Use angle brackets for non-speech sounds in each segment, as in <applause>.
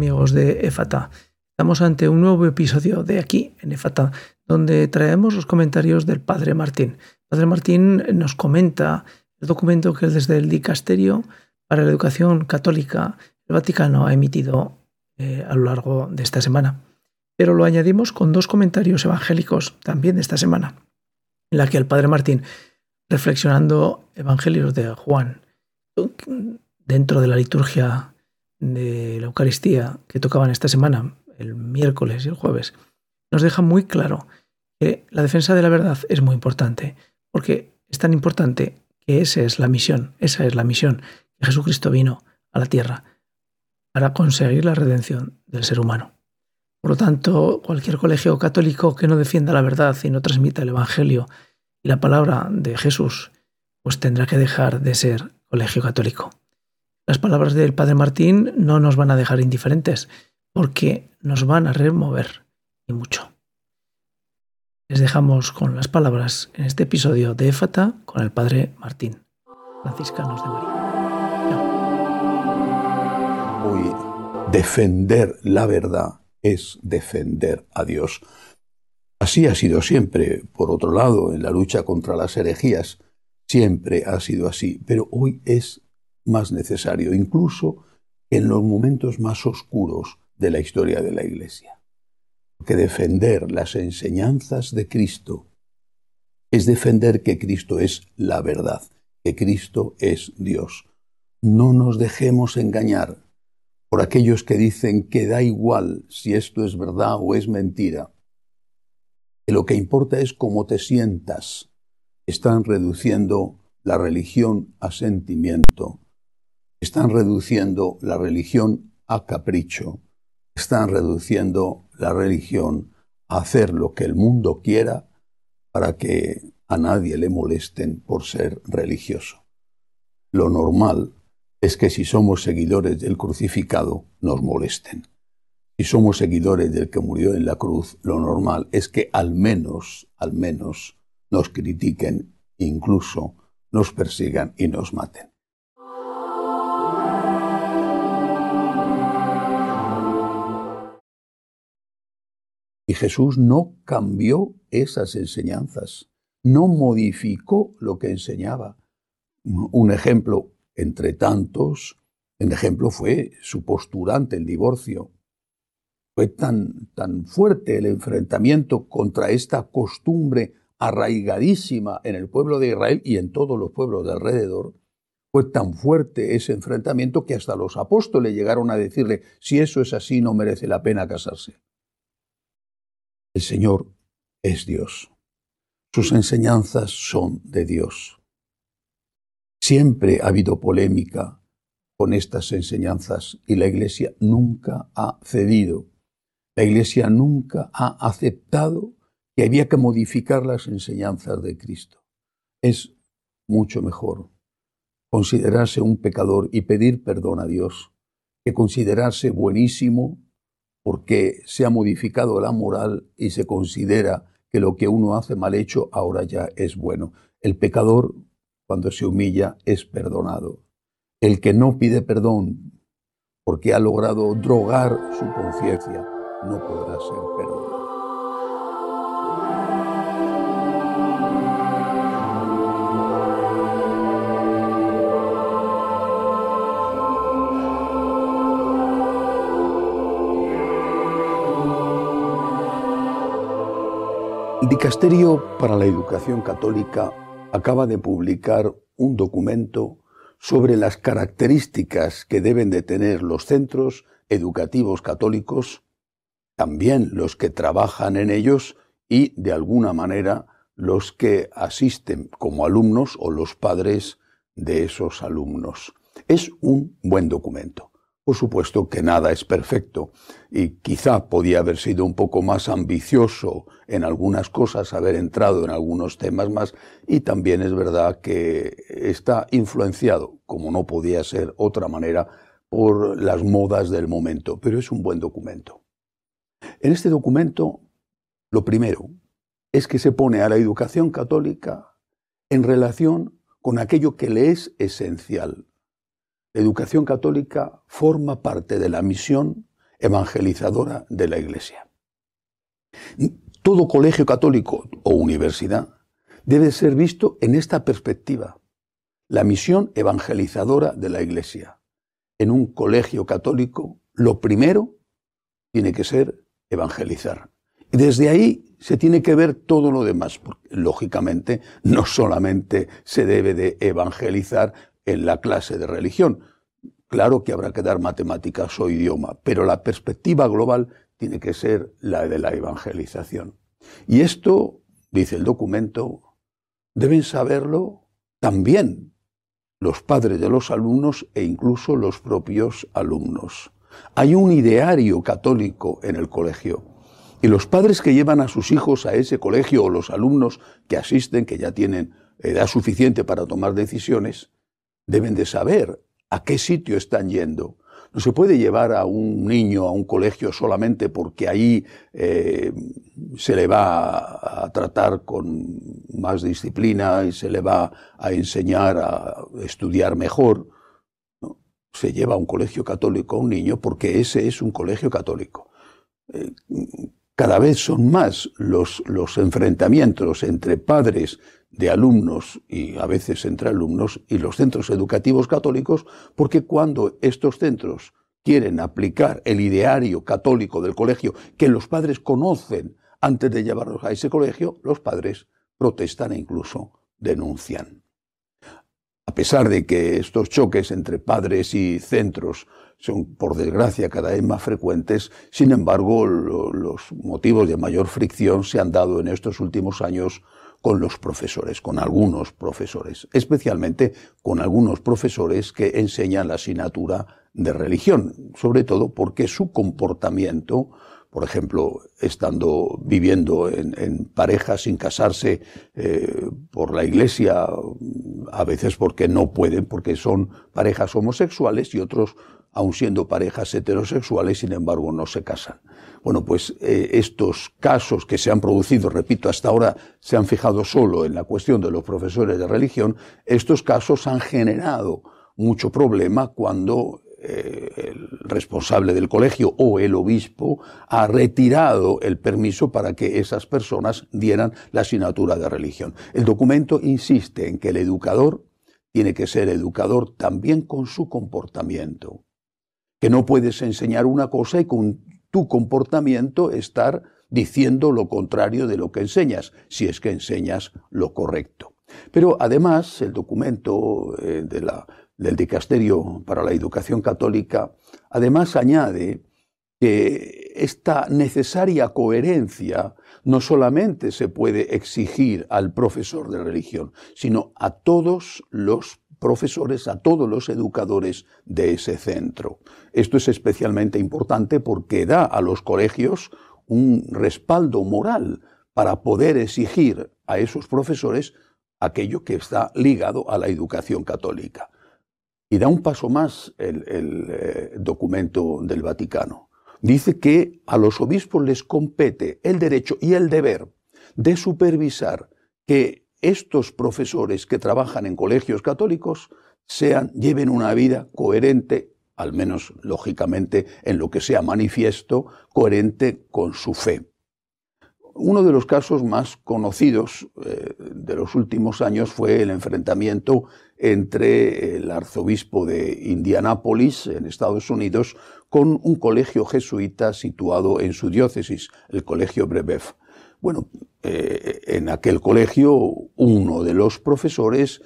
amigos de EFATA? Estamos ante un nuevo episodio de aquí, en EFATA, donde traemos los comentarios del Padre Martín. Padre Martín nos comenta el documento que desde el Dicasterio para la Educación Católica el Vaticano ha emitido eh, a lo largo de esta semana. Pero lo añadimos con dos comentarios evangélicos también de esta semana, en la que el Padre Martín, reflexionando Evangelios de Juan, dentro de la liturgia de la Eucaristía que tocaban esta semana, el miércoles y el jueves, nos deja muy claro que la defensa de la verdad es muy importante, porque es tan importante que esa es la misión, esa es la misión que Jesucristo vino a la tierra para conseguir la redención del ser humano. Por lo tanto, cualquier colegio católico que no defienda la verdad y no transmita el Evangelio y la palabra de Jesús, pues tendrá que dejar de ser colegio católico. Las palabras del Padre Martín no nos van a dejar indiferentes, porque nos van a remover y mucho. Les dejamos con las palabras en este episodio de Éfata con el Padre Martín, franciscanos de María. Defender la verdad es defender a Dios. Así ha sido siempre. Por otro lado, en la lucha contra las herejías, siempre ha sido así. Pero hoy es más necesario, incluso en los momentos más oscuros de la historia de la Iglesia. Que defender las enseñanzas de Cristo es defender que Cristo es la verdad, que Cristo es Dios. No nos dejemos engañar por aquellos que dicen que da igual si esto es verdad o es mentira. Que lo que importa es cómo te sientas. Están reduciendo la religión a sentimiento están reduciendo la religión a capricho, están reduciendo la religión a hacer lo que el mundo quiera para que a nadie le molesten por ser religioso. Lo normal es que si somos seguidores del crucificado nos molesten. Si somos seguidores del que murió en la cruz, lo normal es que al menos, al menos, nos critiquen, incluso nos persigan y nos maten. Y Jesús no cambió esas enseñanzas, no modificó lo que enseñaba. Un ejemplo entre tantos, el ejemplo fue su postura ante el divorcio. Fue tan, tan fuerte el enfrentamiento contra esta costumbre arraigadísima en el pueblo de Israel y en todos los pueblos de alrededor, fue tan fuerte ese enfrentamiento que hasta los apóstoles llegaron a decirle, si eso es así, no merece la pena casarse. El Señor es Dios. Sus enseñanzas son de Dios. Siempre ha habido polémica con estas enseñanzas y la Iglesia nunca ha cedido. La Iglesia nunca ha aceptado que había que modificar las enseñanzas de Cristo. Es mucho mejor considerarse un pecador y pedir perdón a Dios que considerarse buenísimo porque se ha modificado la moral y se considera que lo que uno hace mal hecho ahora ya es bueno. El pecador, cuando se humilla, es perdonado. El que no pide perdón porque ha logrado drogar su conciencia, no podrá ser perdonado. Dicasterio para la Educación Católica acaba de publicar un documento sobre las características que deben de tener los centros educativos católicos, también los que trabajan en ellos y, de alguna manera, los que asisten como alumnos o los padres de esos alumnos. Es un buen documento. Por supuesto que nada es perfecto y quizá podía haber sido un poco más ambicioso en algunas cosas, haber entrado en algunos temas más y también es verdad que está influenciado, como no podía ser otra manera, por las modas del momento, pero es un buen documento. En este documento, lo primero es que se pone a la educación católica en relación con aquello que le es esencial, la educación católica forma parte de la misión evangelizadora de la Iglesia. Todo colegio católico o universidad debe ser visto en esta perspectiva. La misión evangelizadora de la Iglesia. En un colegio católico, lo primero tiene que ser evangelizar. Y desde ahí se tiene que ver todo lo demás, porque lógicamente no solamente se debe de evangelizar en la clase de religión, claro que habrá que dar matemáticas o idioma, pero la perspectiva global tiene que ser la de la evangelización. Y esto, dice el documento, deben saberlo también los padres de los alumnos e incluso los propios alumnos. Hay un ideario católico en el colegio y los padres que llevan a sus hijos a ese colegio o los alumnos que asisten, que ya tienen edad suficiente para tomar decisiones, deben de saber a qué sitio están yendo. No se puede llevar a un niño a un colegio solamente porque ahí eh, se le va a tratar con más disciplina y se le va a enseñar a estudiar mejor. Se lleva a un colegio católico a un niño porque ese es un colegio católico. Eh, cada vez son más los, los enfrentamientos entre padres de alumnos y a veces entre alumnos y los centros educativos católicos, porque cuando estos centros quieren aplicar el ideario católico del colegio que los padres conocen antes de llevarlos a ese colegio, los padres protestan e incluso denuncian. A pesar de que estos choques entre padres y centros son, por desgracia, cada vez más frecuentes. Sin embargo, los motivos de mayor fricción se han dado en estos últimos años con los profesores, con algunos profesores, especialmente con algunos profesores que enseñan la asignatura de religión, sobre todo porque su comportamiento, por ejemplo, estando viviendo en, parejas sin casarse eh, por la iglesia, a veces porque no pueden, porque son parejas homosexuales y otros aun siendo parejas heterosexuales, sin embargo, no se casan. Bueno, pues eh, estos casos que se han producido, repito, hasta ahora se han fijado solo en la cuestión de los profesores de religión, estos casos han generado mucho problema cuando eh, el responsable del colegio o el obispo ha retirado el permiso para que esas personas dieran la asignatura de religión. El documento insiste en que el educador tiene que ser educador también con su comportamiento que no puedes enseñar una cosa y con tu comportamiento estar diciendo lo contrario de lo que enseñas, si es que enseñas lo correcto. Pero además, el documento eh, de la, del Dicasterio para la Educación Católica, además añade que esta necesaria coherencia no solamente se puede exigir al profesor de religión, sino a todos los profesores, a todos los educadores de ese centro. Esto es especialmente importante porque da a los colegios un respaldo moral para poder exigir a esos profesores aquello que está ligado a la educación católica. Y da un paso más el, eh, documento del Vaticano. Dice que a los obispos les compete el derecho y el deber de supervisar que estos profesores que trabajan en colegios católicos sean, lleven una vida coherente, al menos lógicamente en lo que sea manifiesto, coherente con su fe. Uno de los casos más conocidos eh, de los últimos años fue el enfrentamiento entre el arzobispo de Indianápolis, en Estados Unidos, con un colegio jesuita situado en su diócesis, el Colegio Brebeuf. Bueno, eh, en aquel colegio uno de los profesores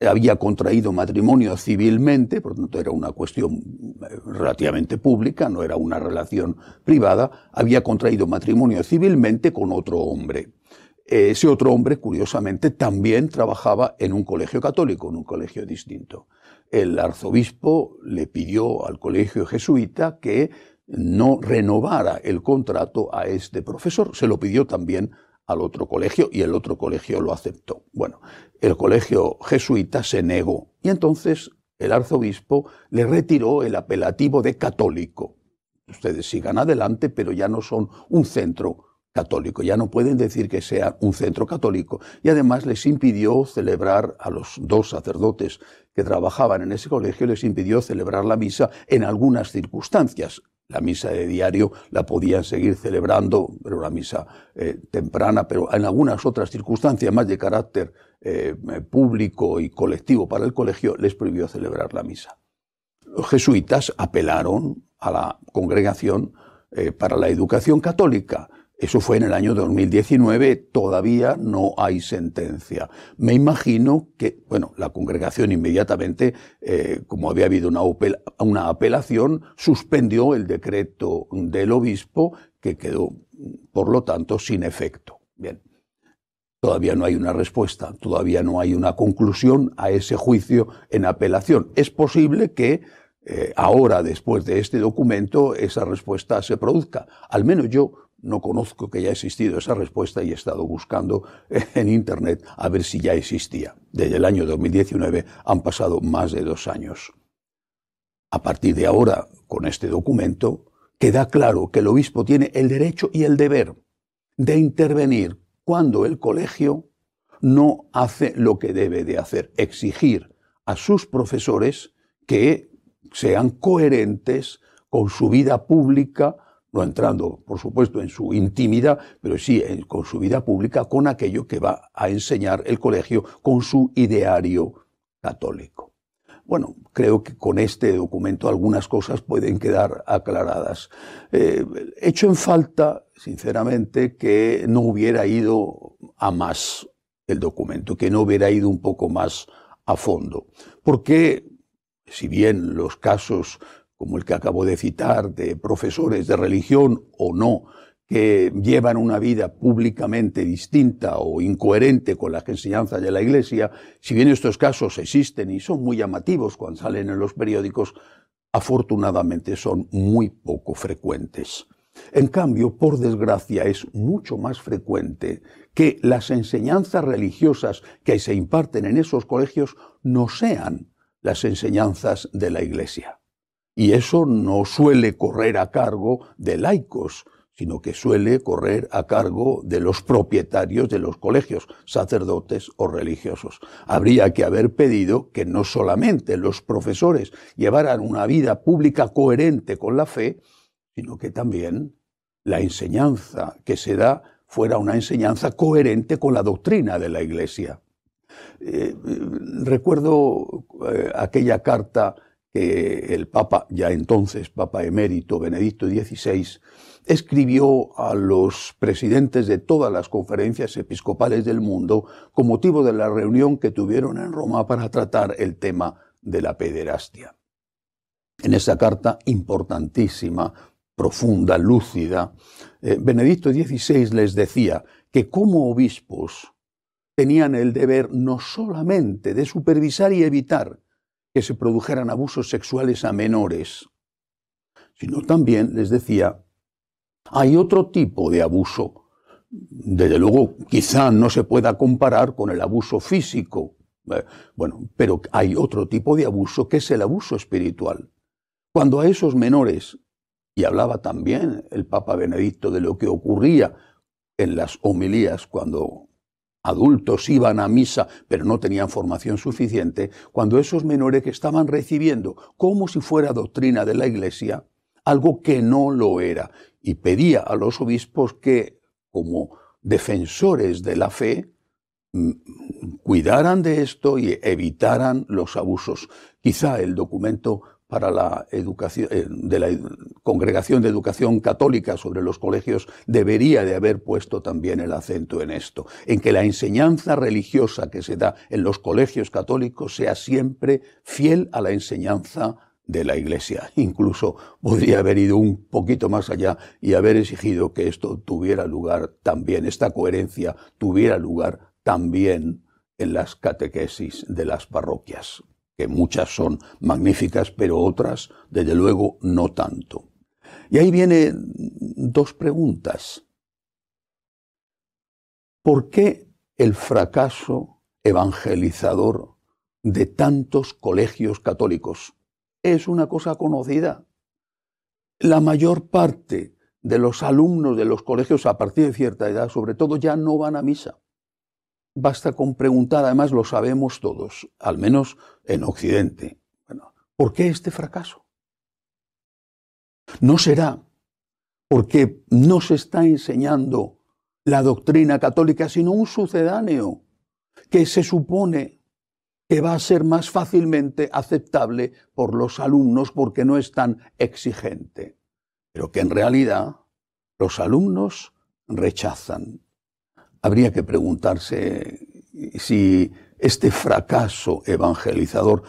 había contraído matrimonio civilmente, por lo tanto era una cuestión eh, relativamente pública, no era una relación privada, había contraído matrimonio civilmente con otro hombre. Ese otro hombre, curiosamente, también trabajaba en un colegio católico, en un colegio distinto. El arzobispo le pidió al colegio jesuita que no renovara el contrato a este profesor. Se lo pidió también al otro colegio y el otro colegio lo aceptó. Bueno, el colegio jesuita se negó y entonces el arzobispo le retiró el apelativo de católico. Ustedes sigan adelante, pero ya no son un centro católico, ya no pueden decir que sea un centro católico. Y además les impidió celebrar a los dos sacerdotes que trabajaban en ese colegio, les impidió celebrar la misa en algunas circunstancias La misa de diario la podían seguir celebrando, pero una misa eh, temprana, pero en algunas otras circunstancias más de carácter eh, público y colectivo para el colegio les prohibió celebrar la misa. Los jesuitas apelaron a la congregación eh, para la educación católica eso fue en el año 2019, todavía no hay sentencia. Me imagino que, bueno, la congregación inmediatamente, eh, como había habido una, una apelación, suspendió el decreto del obispo que quedó, por lo tanto, sin efecto. Bien. Todavía no hay una respuesta, todavía no hay una conclusión a ese juicio en apelación. Es posible que eh, ahora, después de este documento, esa respuesta se produzca. Al menos yo no conozco que haya existido esa respuesta y he estado buscando <laughs> en Internet a ver si ya existía. Desde el año 2019 han pasado más de dos años. A partir de ahora, con este documento, queda claro que el obispo tiene el derecho y el deber de intervenir cuando el colegio no hace lo que debe de hacer, exigir a sus profesores que sean coherentes con su vida pública, no entrando, por supuesto, en su intimidad, pero sí con su vida pública, con aquello que va a enseñar el colegio, con su ideario católico. Bueno, creo que con este documento algunas cosas pueden quedar aclaradas. Eh, hecho en falta, sinceramente, que no hubiera ido a más el documento, que no hubiera ido un poco más a fondo. Porque, si bien los casos como el que acabo de citar, de profesores de religión o no, que llevan una vida públicamente distinta o incoherente con las enseñanzas de la Iglesia, si bien estos casos existen y son muy llamativos cuando salen en los periódicos, afortunadamente son muy poco frecuentes. En cambio, por desgracia, es mucho más frecuente que las enseñanzas religiosas que se imparten en esos colegios no sean las enseñanzas de la Iglesia. Y eso no suele correr a cargo de laicos, sino que suele correr a cargo de los propietarios de los colegios, sacerdotes o religiosos. Habría que haber pedido que no solamente los profesores llevaran una vida pública coherente con la fe, sino que también la enseñanza que se da fuera una enseñanza coherente con la doctrina de la Iglesia. Eh, recuerdo eh, aquella carta que el Papa, ya entonces Papa emérito Benedicto XVI, escribió a los presidentes de todas las conferencias episcopales del mundo con motivo de la reunión que tuvieron en Roma para tratar el tema de la pederastia. En esa carta importantísima, profunda, lúcida, eh, Benedicto XVI les decía que como obispos tenían el deber no solamente de supervisar y evitar que se produjeran abusos sexuales a menores, sino también les decía, hay otro tipo de abuso. Desde luego, quizá no se pueda comparar con el abuso físico, eh, bueno, pero hay otro tipo de abuso que es el abuso espiritual. Cuando a esos menores, y hablaba también el Papa Benedicto de lo que ocurría en las homilías cuando adultos iban a misa pero no tenían formación suficiente, cuando esos menores que estaban recibiendo como si fuera doctrina de la Iglesia, algo que no lo era, y pedía a los obispos que, como defensores de la fe, mm, cuidaran de esto y evitaran los abusos. Quizá el documento para la educación eh, de la Congregación de Educación Católica sobre los colegios debería de haber puesto también el acento en esto, en que la enseñanza religiosa que se da en los colegios católicos sea siempre fiel a la enseñanza de la Iglesia. <laughs> Incluso podría haber ido un poquito más allá y haber exigido que esto tuviera lugar también, esta coherencia tuviera lugar también en las catequesis de las parroquias que muchas son magníficas, pero otras, desde luego, no tanto. Y ahí vienen dos preguntas. ¿Por qué el fracaso evangelizador de tantos colegios católicos? Es una cosa conocida. La mayor parte de los alumnos de los colegios a partir de cierta edad, sobre todo, ya no van a misa. Basta con preguntar, además lo sabemos todos, al menos en Occidente. Bueno, ¿Por qué este fracaso? No será porque no se está enseñando la doctrina católica, sino un sucedáneo que se supone que va a ser más fácilmente aceptable por los alumnos porque no es tan exigente, pero que en realidad los alumnos rechazan. Habría que preguntarse si este fracaso evangelizador,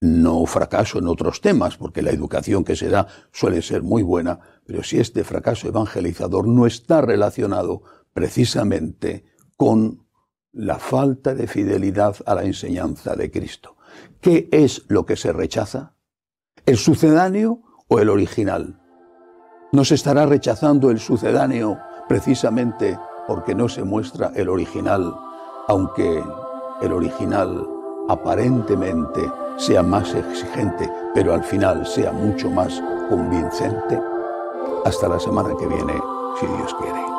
no fracaso en otros temas, porque la educación que se da suele ser muy buena, pero si este fracaso evangelizador no está relacionado precisamente con la falta de fidelidad a la enseñanza de Cristo. ¿Qué es lo que se rechaza? ¿El sucedáneo o el original? ¿No se estará rechazando el sucedáneo precisamente porque no se muestra el original, aunque el original aparentemente sea más exigente, pero al final sea mucho más convincente? Hasta la semana que viene, si Dios quiere.